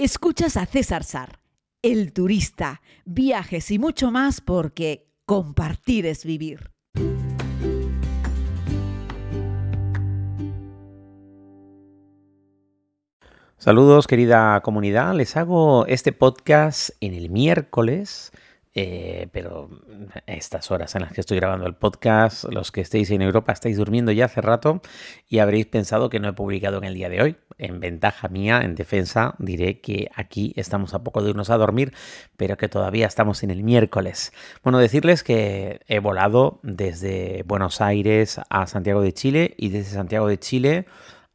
Escuchas a César Sar, el turista, viajes y mucho más porque compartir es vivir. Saludos querida comunidad, les hago este podcast en el miércoles eh, pero estas horas en las que estoy grabando el podcast, los que estéis en Europa estáis durmiendo ya hace rato y habréis pensado que no he publicado en el día de hoy. En ventaja mía, en defensa, diré que aquí estamos a poco de irnos a dormir, pero que todavía estamos en el miércoles. Bueno, decirles que he volado desde Buenos Aires a Santiago de Chile y desde Santiago de Chile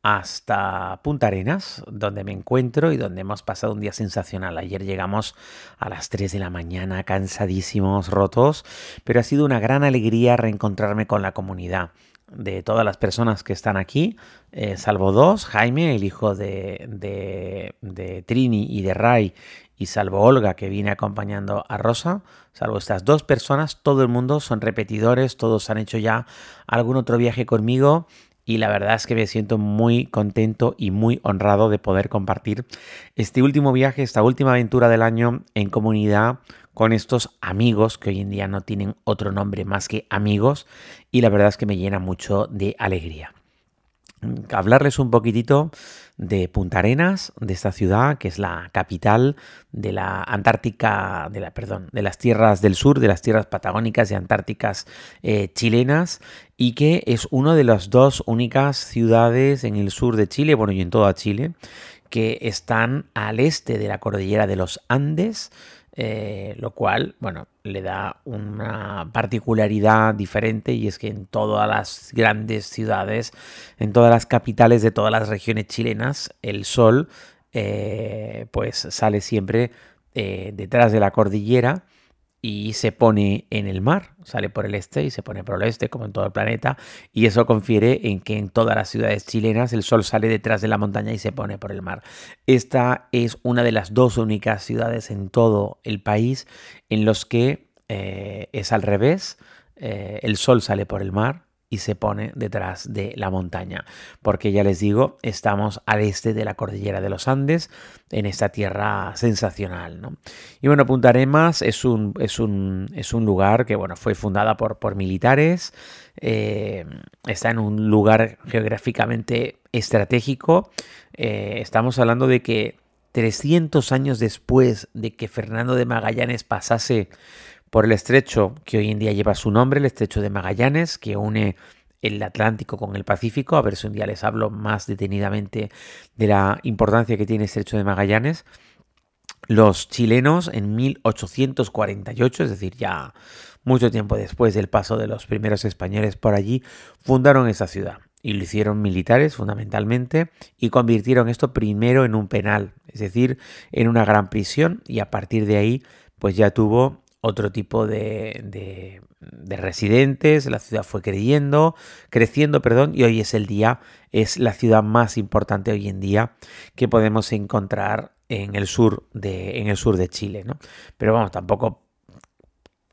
hasta Punta Arenas, donde me encuentro y donde hemos pasado un día sensacional. Ayer llegamos a las 3 de la mañana, cansadísimos, rotos, pero ha sido una gran alegría reencontrarme con la comunidad de todas las personas que están aquí, eh, salvo dos, Jaime, el hijo de, de, de Trini y de Ray, y salvo Olga que viene acompañando a Rosa, salvo estas dos personas, todo el mundo son repetidores, todos han hecho ya algún otro viaje conmigo y la verdad es que me siento muy contento y muy honrado de poder compartir este último viaje, esta última aventura del año en comunidad con estos amigos que hoy en día no tienen otro nombre más que amigos y la verdad es que me llena mucho de alegría. Hablarles un poquitito de Punta Arenas, de esta ciudad que es la capital de la Antártica, de la, perdón, de las tierras del sur, de las tierras patagónicas y antárticas eh, chilenas y que es una de las dos únicas ciudades en el sur de Chile, bueno y en toda Chile, que están al este de la cordillera de los Andes, eh, lo cual, bueno, le da una particularidad diferente y es que en todas las grandes ciudades, en todas las capitales de todas las regiones chilenas, el sol eh, pues sale siempre eh, detrás de la cordillera y se pone en el mar, sale por el este y se pone por el oeste, como en todo el planeta, y eso confiere en que en todas las ciudades chilenas el sol sale detrás de la montaña y se pone por el mar. Esta es una de las dos únicas ciudades en todo el país en los que eh, es al revés, eh, el sol sale por el mar y se pone detrás de la montaña. Porque ya les digo, estamos al este de la cordillera de los Andes, en esta tierra sensacional. ¿no? Y bueno, Punta Arenas es un, es un, es un lugar que bueno, fue fundada por, por militares, eh, está en un lugar geográficamente estratégico. Eh, estamos hablando de que 300 años después de que Fernando de Magallanes pasase por el estrecho que hoy en día lleva su nombre, el estrecho de Magallanes, que une el Atlántico con el Pacífico. A ver si un día les hablo más detenidamente de la importancia que tiene el estrecho de Magallanes. Los chilenos en 1848, es decir, ya mucho tiempo después del paso de los primeros españoles por allí, fundaron esa ciudad y lo hicieron militares fundamentalmente y convirtieron esto primero en un penal, es decir, en una gran prisión y a partir de ahí pues ya tuvo otro tipo de, residentes, la ciudad fue creyendo, creciendo, perdón, y hoy es el día, es la ciudad más importante hoy en día que podemos encontrar en el sur de, en el sur de Chile, ¿no? Pero vamos, tampoco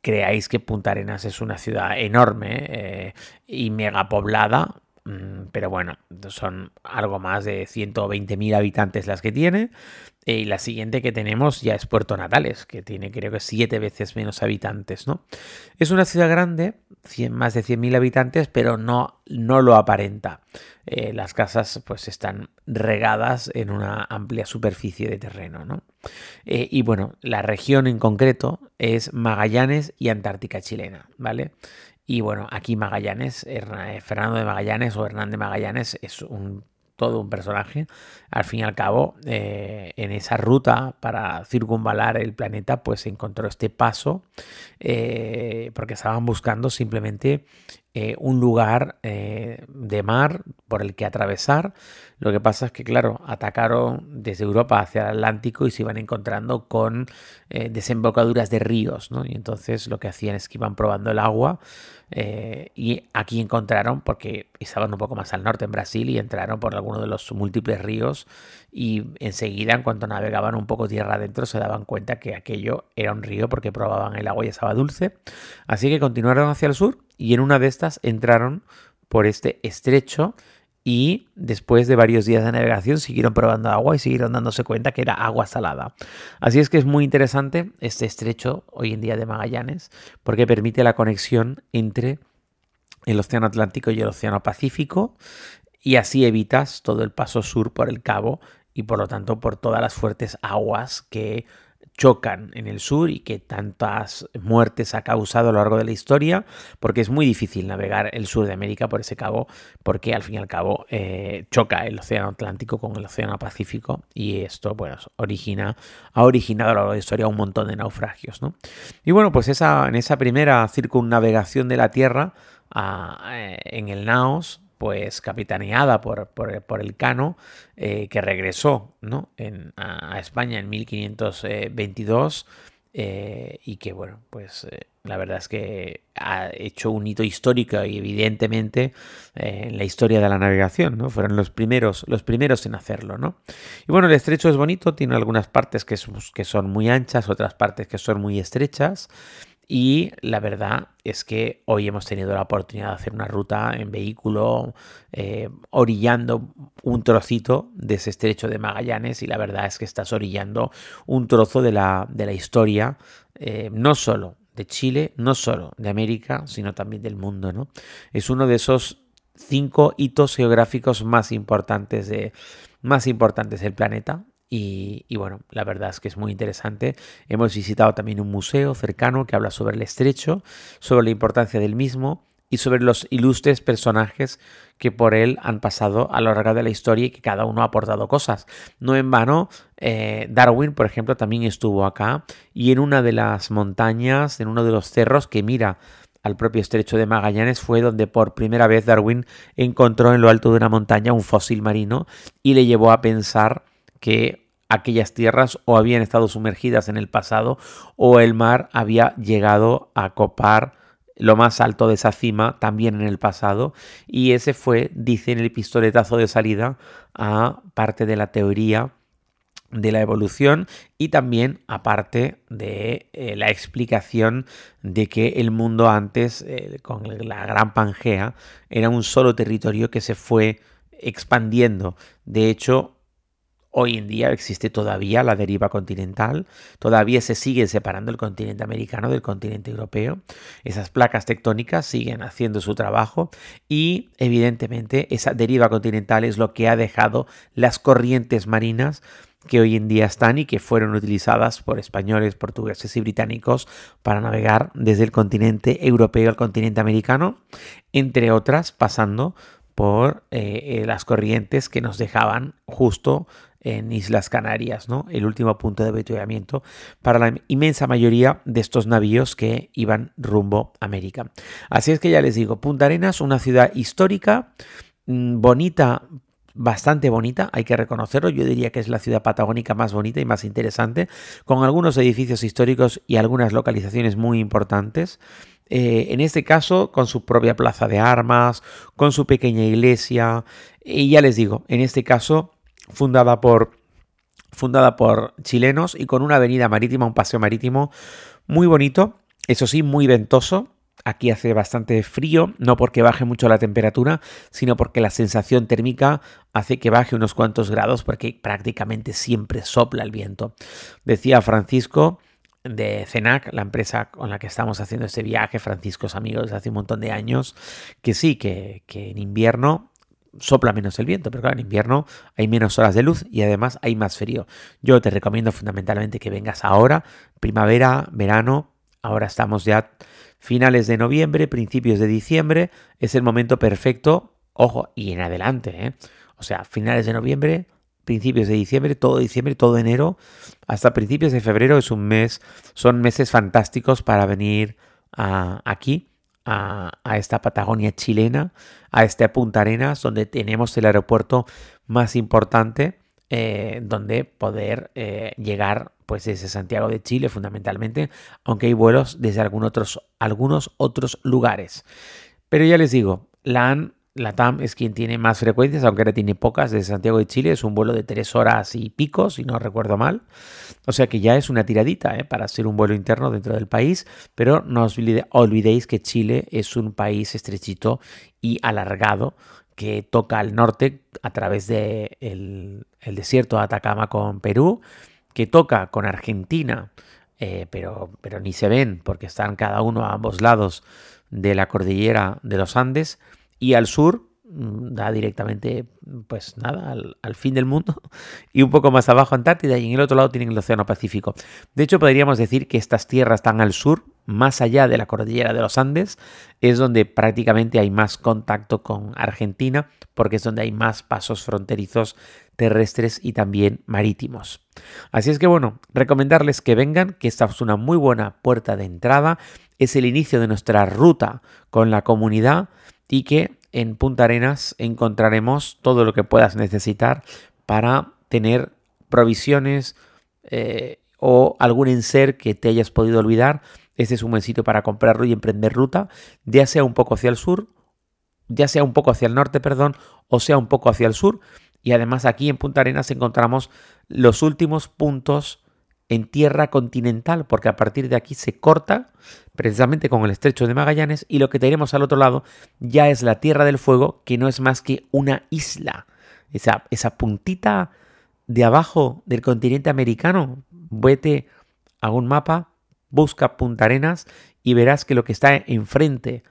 creáis que Punta Arenas es una ciudad enorme eh, y mega poblada, mm, pero bueno, son algo más de 120.000 habitantes las que tiene. Y la siguiente que tenemos ya es Puerto Natales, que tiene creo que siete veces menos habitantes, ¿no? Es una ciudad grande, más de 100.000 habitantes, pero no, no lo aparenta. Eh, las casas pues están regadas en una amplia superficie de terreno, ¿no? Eh, y bueno, la región en concreto es Magallanes y Antártica chilena, ¿vale? Y bueno, aquí Magallanes, eh, Fernando de Magallanes o Hernán de Magallanes es un todo un personaje. Al fin y al cabo, eh, en esa ruta para circunvalar el planeta, pues encontró este paso eh, porque estaban buscando simplemente eh, un lugar de mar por el que atravesar. Lo que pasa es que, claro, atacaron desde Europa hacia el Atlántico y se iban encontrando con desembocaduras de ríos, ¿no? Y entonces lo que hacían es que iban probando el agua eh, y aquí encontraron, porque estaban un poco más al norte en Brasil, y entraron por alguno de los múltiples ríos y enseguida, en cuanto navegaban un poco tierra adentro, se daban cuenta que aquello era un río porque probaban el agua y estaba dulce. Así que continuaron hacia el sur y en una de estas entraron por este estrecho y después de varios días de navegación siguieron probando agua y siguieron dándose cuenta que era agua salada. Así es que es muy interesante este estrecho hoy en día de Magallanes porque permite la conexión entre el Océano Atlántico y el Océano Pacífico y así evitas todo el paso sur por el cabo y por lo tanto por todas las fuertes aguas que chocan en el sur y que tantas muertes ha causado a lo largo de la historia, porque es muy difícil navegar el sur de América por ese cabo, porque al fin y al cabo eh, choca el Océano Atlántico con el Océano Pacífico y esto pues, origina, ha originado a lo largo de la historia un montón de naufragios. ¿no? Y bueno, pues esa, en esa primera circunnavegación de la Tierra eh, en el Naos, pues capitaneada por, por, el Cano, eh, que regresó ¿no? en, a, España en 1522 eh, y que, bueno, pues eh, la verdad es que ha hecho un hito histórico y evidentemente en la historia de la navegación, ¿no? Fueron los primeros, los primeros en hacerlo, ¿no? Y bueno, el estrecho es bonito, tiene algunas partes que, que son muy anchas, otras partes que son muy estrechas. Y la verdad es que hoy hemos tenido la oportunidad de hacer una ruta en vehículo eh, orillando un trocito de ese estrecho de Magallanes y la verdad es que estás orillando un trozo de la, de la historia, eh, no solo de Chile, no solo de América, sino también del mundo. ¿no? Es uno de esos cinco hitos geográficos más importantes, de, más importantes del planeta y, bueno, la verdad es que es muy interesante. Hemos visitado también un museo cercano que habla sobre el estrecho, sobre la importancia del mismo y sobre los ilustres personajes que por él han pasado a lo largo de la historia y que cada uno ha aportado cosas. No en vano, eh, Darwin, por ejemplo, también estuvo acá y en una de las montañas, en uno de los cerros que mira al propio estrecho de Magallanes fue donde por primera vez Darwin encontró en lo alto de una montaña un fósil marino y le llevó a pensar que aquellas tierras o habían estado sumergidas en el pasado o el mar había llegado a copar lo más alto de esa cima también en el pasado y ese fue, dice en el pistoletazo de salida, a parte de la teoría de la evolución y también aparte de eh, la explicación de que el mundo antes, eh, con la gran Pangea, era un solo territorio que se fue expandiendo. De hecho, Hoy en día existe todavía la deriva continental, todavía se sigue separando el continente americano del continente europeo, esas placas tectónicas siguen haciendo su trabajo y evidentemente esa deriva continental es lo que ha dejado las corrientes marinas que hoy en día están y que fueron utilizadas por españoles, portugueses y británicos para navegar desde el continente europeo al continente americano, entre otras pasando por eh, eh, las corrientes que nos dejaban justo en Islas Canarias, ¿no? El último punto de avituallamiento para la inmensa mayoría de estos navíos que iban rumbo a América. Así es que ya les digo, Punta Arenas, una ciudad histórica, mm, bonita bastante bonita, hay que reconocerlo. Yo diría que es la ciudad patagónica más bonita y más interesante, con algunos edificios históricos y algunas localizaciones muy importantes. Eh, en este caso, con su propia plaza de armas, con su pequeña iglesia. Y ya les digo, en este caso, fundada por, fundada por chilenos y con una avenida marítima, un paseo marítimo muy bonito, eso sí, muy ventoso. Aquí hace bastante frío, no porque baje mucho la temperatura, sino porque la sensación térmica hace que baje unos cuantos grados porque prácticamente siempre sopla el viento. Decía Francisco de CENAC, la empresa con la que estamos haciendo este viaje, Francisco es amigo desde hace un montón de años, que sí, que, que en invierno sopla menos el viento, pero claro, en invierno hay menos horas de luz y además hay más frío. Yo te recomiendo fundamentalmente que vengas ahora, primavera, verano, ahora estamos ya finales de noviembre, principios de diciembre, es el momento perfecto, ojo, y en adelante, ¿eh? o sea, finales de noviembre, principios de diciembre, todo diciembre, todo enero, hasta principios de febrero es un mes, son meses fantásticos para venir aquí a, esta Patagonia chilena, a este Punta Arenas, donde tenemos el aeropuerto más importante, eh, donde poder eh, llegar pues desde Santiago de Chile fundamentalmente, aunque hay vuelos desde otros, algunos otros lugares. Pero ya les digo, la han la TAM es quien tiene más frecuencias, aunque ahora tiene pocas, desde Santiago de Chile. Es un vuelo de tres horas y pico, si no recuerdo mal. O sea que ya es una tiradita ¿eh? para hacer un vuelo interno dentro del país. Pero no os olvidéis que Chile es un país estrechito y alargado que toca al norte a través del de el desierto de Atacama con Perú, que toca con Argentina, eh, pero, pero ni se ven porque están cada uno a ambos lados de la cordillera de los Andes, y al sur mm, da directamente, pues nada, al, fin del mundo y un poco más abajo Antártida y en el otro lado tienen el Océano Pacífico. De hecho, podríamos decir que estas tierras están al sur, más allá de la cordillera de los Andes, es donde prácticamente hay más contacto con Argentina, porque es donde hay más pasos fronterizos terrestres y también marítimos. Así es que bueno, recomendarles que vengan, que esta es una muy buena puerta de entrada, es el inicio de nuestra ruta con la comunidad y que en Punta Arenas encontraremos todo lo que puedas necesitar para tener provisiones eh, o algún enser que te hayas podido olvidar. Este es un buen sitio para comprarlo y emprender ruta, ya sea un poco hacia el sur, ya sea un poco hacia el norte, perdón, o sea un poco hacia el sur. Y además aquí en Punta Arenas encontramos los últimos puntos en tierra continental, porque a partir de aquí se corta precisamente con el estrecho de Magallanes y lo que tenemos al otro lado ya es la Tierra del Fuego, que no es más que una isla. Esa, esa puntita de abajo del continente americano, vete a un mapa, busca Punta Arenas y verás que lo que está enfrente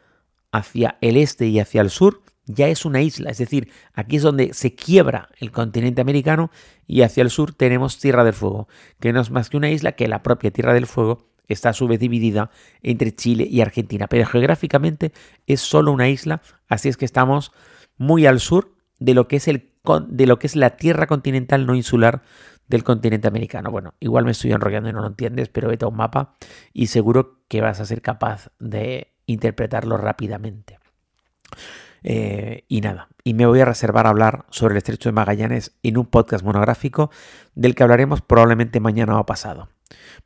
hacia el este y hacia el sur ya es una isla, es decir, aquí es donde se quiebra el continente americano y hacia el sur tenemos Tierra del Fuego, que no es más que una isla que la propia Tierra del Fuego está a su vez dividida entre Chile y Argentina, pero geográficamente es solo una isla, así es que estamos muy al sur de lo que es, el, de lo que es la tierra continental no insular del continente americano. Bueno, igual me estoy enrollando y no lo entiendes, pero vete a un mapa y seguro que vas a ser capaz de interpretarlo rápidamente. Eh, y nada, y me voy a reservar a hablar sobre el estrecho de Magallanes en un podcast monográfico del que hablaremos probablemente mañana o pasado.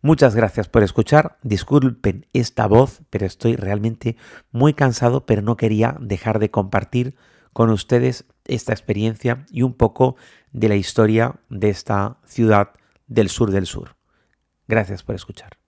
Muchas gracias por escuchar. Disculpen esta voz, pero estoy realmente muy cansado, pero no quería dejar de compartir con ustedes esta experiencia y un poco de la historia de esta ciudad del sur del sur. Gracias por escuchar.